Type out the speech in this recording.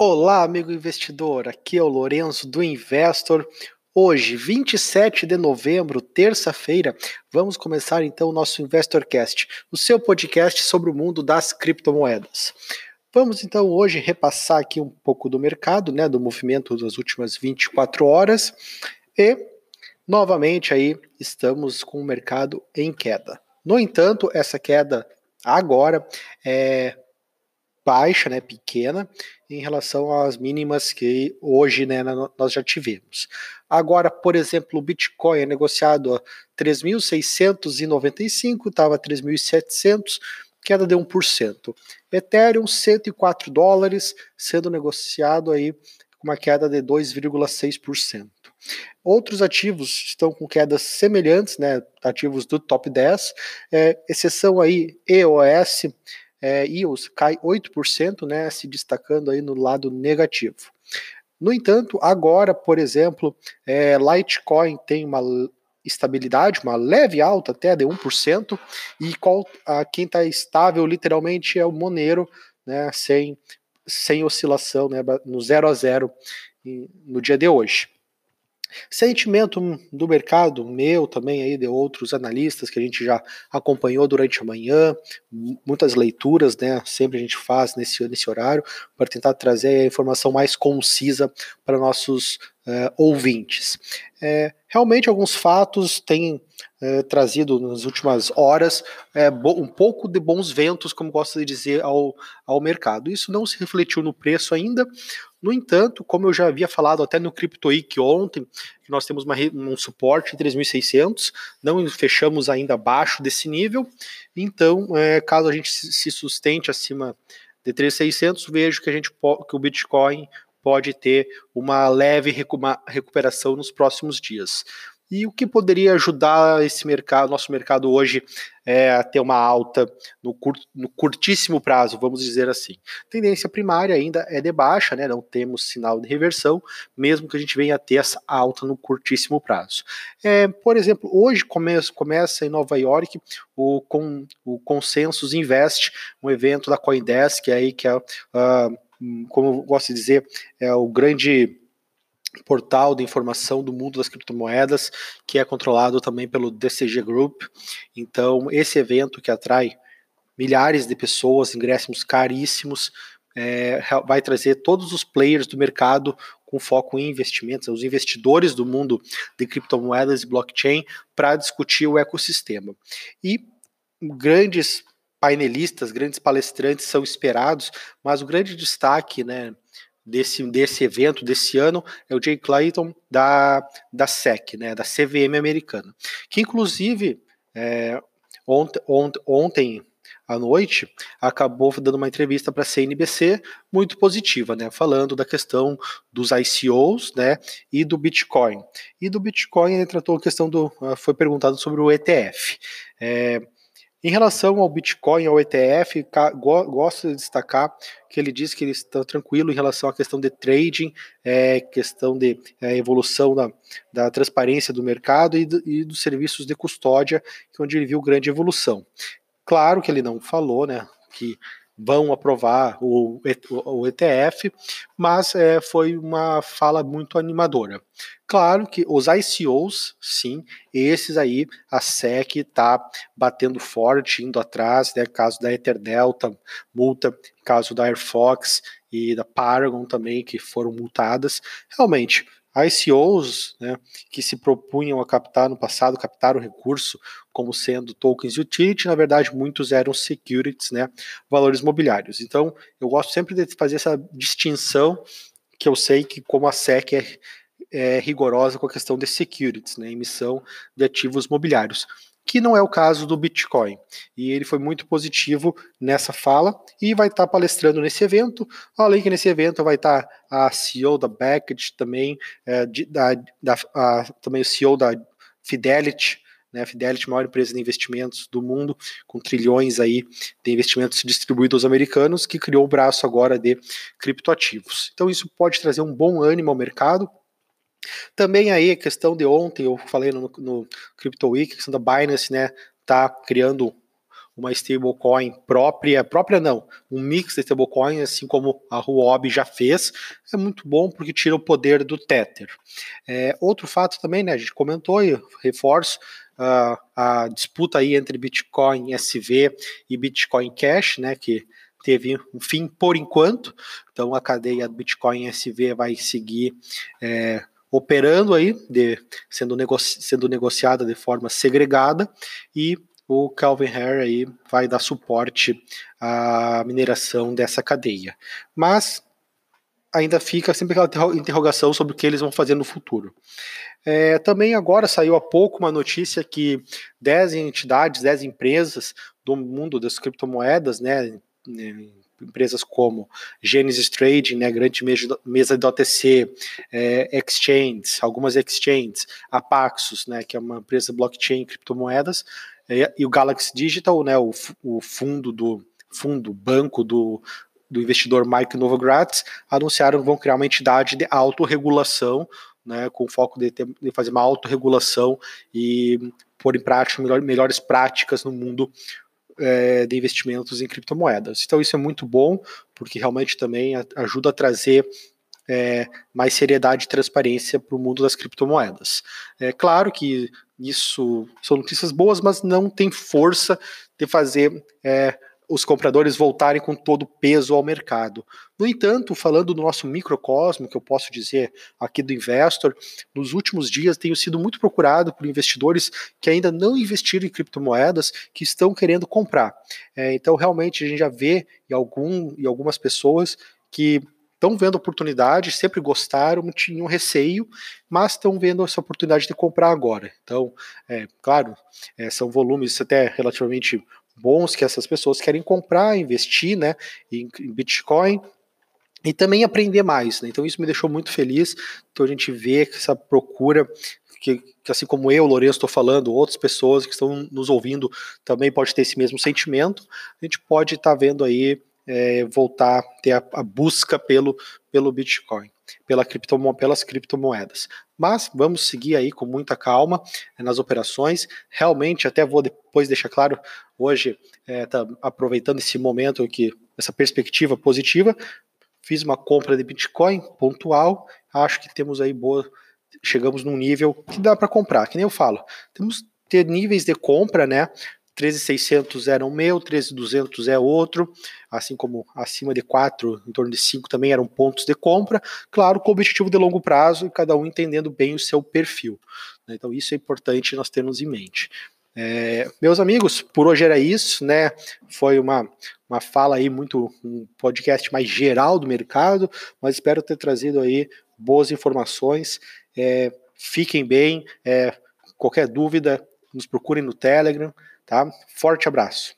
Olá, amigo investidor. Aqui é o Lourenço do Investor. Hoje, 27 de novembro, terça-feira, vamos começar então o nosso InvestorCast, o seu podcast sobre o mundo das criptomoedas. Vamos então hoje repassar aqui um pouco do mercado, né, do movimento das últimas 24 horas e novamente aí estamos com o mercado em queda. No entanto, essa queda agora é baixa, né, pequena, em relação às mínimas que hoje né, nós já tivemos. Agora, por exemplo, o Bitcoin é negociado a 3.695, estava a 3.700, queda de 1%. Ethereum, 104 dólares, sendo negociado aí com uma queda de 2,6%. Outros ativos estão com quedas semelhantes, né, ativos do top 10, é, exceção aí EOS, é, EOS cai 8%, né, se destacando aí no lado negativo. No entanto, agora, por exemplo, é, Litecoin tem uma estabilidade, uma leve alta até de 1%, e qual, a, quem está estável literalmente é o Monero, né, sem, sem oscilação, né, no 0 a 0 no dia de hoje. Sentimento do mercado, meu também aí, de outros analistas que a gente já acompanhou durante a manhã, muitas leituras, né? Sempre a gente faz nesse, nesse horário, para tentar trazer a informação mais concisa para nossos uh, ouvintes. É, realmente, alguns fatos têm é, trazido nas últimas horas é, um pouco de bons ventos, como gosto de dizer, ao, ao mercado. Isso não se refletiu no preço ainda, no entanto, como eu já havia falado até no CryptoWeek ontem, que nós temos uma, um suporte em 3.600, não fechamos ainda abaixo desse nível, então, é, caso a gente se sustente acima de 3.600, vejo que, a gente, que o Bitcoin pode ter uma leve recuperação nos próximos dias e o que poderia ajudar esse mercado, nosso mercado hoje, é, a ter uma alta no, curt, no, curtíssimo prazo, vamos dizer assim. Tendência primária ainda é de baixa, né? Não temos sinal de reversão, mesmo que a gente venha a ter essa alta no curtíssimo prazo. É, por exemplo, hoje começa, começa em Nova York o, com, o Consensus Invest, um evento da CoinDesk, aí que é, uh, como eu gosto de dizer, é o grande portal de informação do mundo das criptomoedas, que é controlado também pelo DCG Group. Então, esse evento que atrai milhares de pessoas, ingressos caríssimos, é, vai trazer todos os players do mercado com foco em investimentos, os investidores do mundo de criptomoedas e blockchain, para discutir o ecossistema. E grandes painelistas, grandes palestrantes são esperados, mas o grande destaque, né, desse, desse evento, desse ano, é o Jay Clayton da, da SEC, né, da CVM americana, que inclusive é, ontem, ontem, ontem à noite acabou dando uma entrevista para a CNBC muito positiva, né, falando da questão dos ICOs, né, e do Bitcoin. E do Bitcoin ele tratou a questão do, foi perguntado sobre o ETF. É, em relação ao Bitcoin, ao ETF, gosto de destacar que ele diz que ele está tranquilo em relação à questão de trading, é, questão de é, evolução da, da, transparência do mercado e, do, e, dos serviços de custódia, é onde ele viu grande evolução. Claro que ele não falou, né, que vão aprovar o, o, ETF, mas é, foi uma fala muito animadora. Claro que os ICOs, sim, esses aí a SEC está batendo forte, indo atrás, né, caso da Etherdelta, multa, caso da Airfox e da Paragon também, que foram multadas. Realmente, ICOs, né, que se propunham a captar no passado, captar o recurso como sendo tokens utility, na verdade muitos eram securities, né, valores mobiliários. Então, eu gosto sempre de fazer essa distinção, que eu sei que como a SEC é, é rigorosa com a questão de securities, né, emissão de ativos mobiliários que não é o caso do Bitcoin. E ele foi muito positivo nessa fala e vai estar palestrando nesse evento. Além que nesse evento vai estar a CEO da Beckett também, é, de, da, da a, também o CEO da Fidelity, né, Fidelity, maior empresa de investimentos do mundo, com trilhões aí de investimentos distribuídos aos americanos, que criou o braço agora de criptoativos. Então isso pode trazer um bom ânimo ao mercado, também aí a questão de ontem, eu falei no, no Crypto Week, a questão da Binance, né, tá criando uma stablecoin própria, própria não, um mix de stablecoin, assim como a Huobi já fez, é muito bom porque tira o poder do Tether. É, outro fato também, né, a gente comentou e reforço, uh, a disputa aí entre Bitcoin SV e Bitcoin Cash, né, que teve um fim por enquanto, então a cadeia do Bitcoin SV vai seguir é, operando aí, de, sendo, negoci sendo negociada de forma segregada, e o Calvin Harris aí vai dar suporte à mineração dessa cadeia. Mas ainda fica sempre aquela interrogação sobre o que eles vão fazer no futuro. É, também agora saiu há pouco uma notícia que 10 entidades, 10 empresas do mundo das criptomoedas, né, empresas como Genesis Trading, né, grande mesa de OTC, é, exchanges, algumas exchanges, a Paxos, né, que é uma empresa blockchain criptomoedas, é, e o Galaxy Digital, né, o, o fundo do fundo banco do, do investidor Mike Novogratz, anunciaram que vão criar uma entidade de autorregulação, né, com foco de, ter, de fazer uma autorregulação e pôr em prática melhor, melhores práticas no mundo é, de investimentos em criptomoedas. Então isso é muito bom, porque realmente também ajuda a trazer é, mais seriedade e transparência para o mundo das criptomoedas. É claro que isso são notícias boas, mas não tem força de fazer é, os compradores voltarem com todo o peso ao mercado. No entanto, falando do nosso microcosmo, que eu posso dizer aqui do Investor, nos últimos dias tenho sido muito procurado por investidores que ainda não investiram em criptomoedas, que estão querendo comprar. É, então, realmente, a gente já vê em, algum, em algumas pessoas que estão vendo oportunidade, sempre gostaram, tinham receio, mas estão vendo essa oportunidade de comprar agora. Então, é, claro, é, são volumes até relativamente bons que essas pessoas querem comprar, investir né, em, em Bitcoin e também aprender mais. Né? Então isso me deixou muito feliz. Então a gente vê que essa procura que, que, assim como eu, Lourenço, estou falando, outras pessoas que estão nos ouvindo também pode ter esse mesmo sentimento. A gente pode estar tá vendo aí é, voltar ter a, a, busca pelo, pelo Bitcoin, pela criptomo, pelas criptomoedas. Mas vamos seguir aí com muita calma é, nas operações. Realmente, até vou depois deixar claro, hoje, é, tá aproveitando esse momento aqui, essa perspectiva positiva, fiz uma compra de Bitcoin pontual, acho que temos aí boa, chegamos num nível que dá para comprar, que nem eu falo. Temos ter níveis de compra, né? 13,600 era um meu, 13,200 é outro, assim como acima de 4, em torno de 5 também eram pontos de compra, claro, com objetivo de longo prazo e cada um entendendo bem o seu perfil. Né? Então isso é importante nós termos em mente. É, meus amigos, por hoje era isso, né? Foi uma, uma fala aí muito, um podcast mais geral do mercado, mas espero ter trazido aí boas informações. É, fiquem bem, é, qualquer dúvida, nos procurem no Telegram, Tá? Forte abraço.